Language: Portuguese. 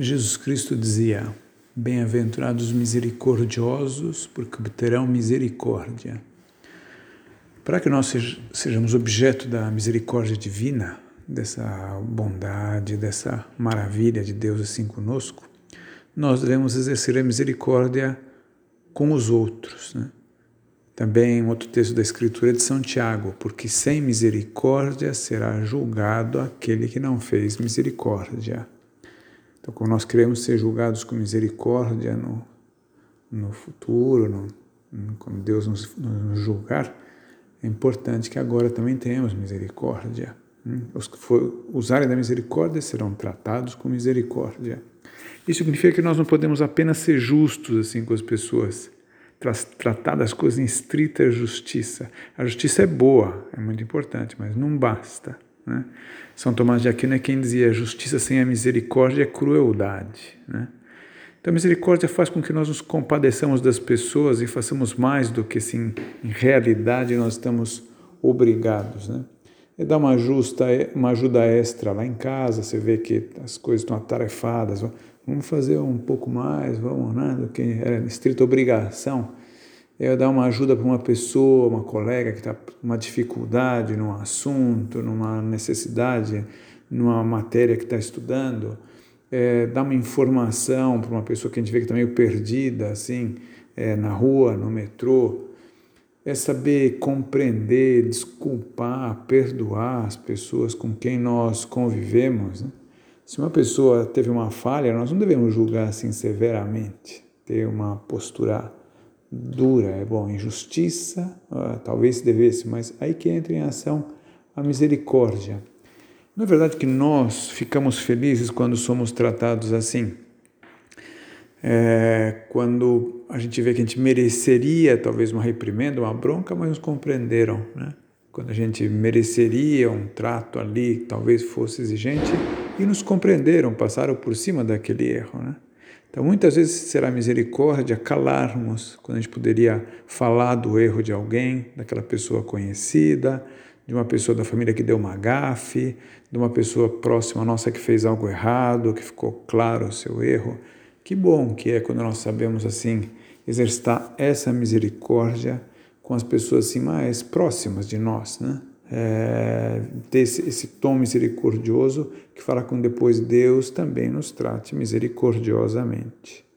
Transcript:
Jesus Cristo dizia: Bem-aventurados misericordiosos, porque obterão misericórdia. Para que nós sejamos objeto da misericórdia divina, dessa bondade, dessa maravilha de Deus assim conosco, nós devemos exercer a misericórdia com os outros. Né? Também um outro texto da Escritura de São Tiago, porque sem misericórdia será julgado aquele que não fez misericórdia. Então, como nós queremos ser julgados com misericórdia no, no futuro, no, quando Deus nos, nos julgar, é importante que agora também tenhamos misericórdia. Hum? Os que for, usarem da misericórdia serão tratados com misericórdia. Isso significa que nós não podemos apenas ser justos assim com as pessoas, tratar das coisas em estrita justiça. A justiça é boa, é muito importante, mas não basta. Né? São Tomás de Aquino é quem dizia: justiça sem a misericórdia é crueldade. Né? Então, a misericórdia faz com que nós nos compadeçamos das pessoas e façamos mais do que, sim, em realidade, nós estamos obrigados. Né? É dar uma, justa, uma ajuda extra lá em casa, você vê que as coisas estão atarefadas, vamos fazer um pouco mais, vamos, né, do que era estrita obrigação é dar uma ajuda para uma pessoa, uma colega que está com uma dificuldade num assunto, numa necessidade, numa matéria que está estudando, é, dar uma informação para uma pessoa que a gente vê que está meio perdida, assim, é, na rua, no metrô, é saber compreender, desculpar, perdoar as pessoas com quem nós convivemos. Né? Se uma pessoa teve uma falha, nós não devemos julgar assim severamente, ter uma postura dura, é bom, injustiça, uh, talvez devesse, mas aí que entra em ação a misericórdia. Não é verdade que nós ficamos felizes quando somos tratados assim? É, quando a gente vê que a gente mereceria talvez uma reprimenda, uma bronca, mas nos compreenderam, né? Quando a gente mereceria um trato ali, talvez fosse exigente, e nos compreenderam, passaram por cima daquele erro, né? Então, muitas vezes será misericórdia calarmos, quando a gente poderia falar do erro de alguém, daquela pessoa conhecida, de uma pessoa da família que deu uma gafe, de uma pessoa próxima nossa que fez algo errado, que ficou claro o seu erro. Que bom que é quando nós sabemos assim exercitar essa misericórdia com as pessoas assim mais próximas de nós, né? É, ter esse, esse tom misericordioso que fala com depois Deus também nos trate misericordiosamente.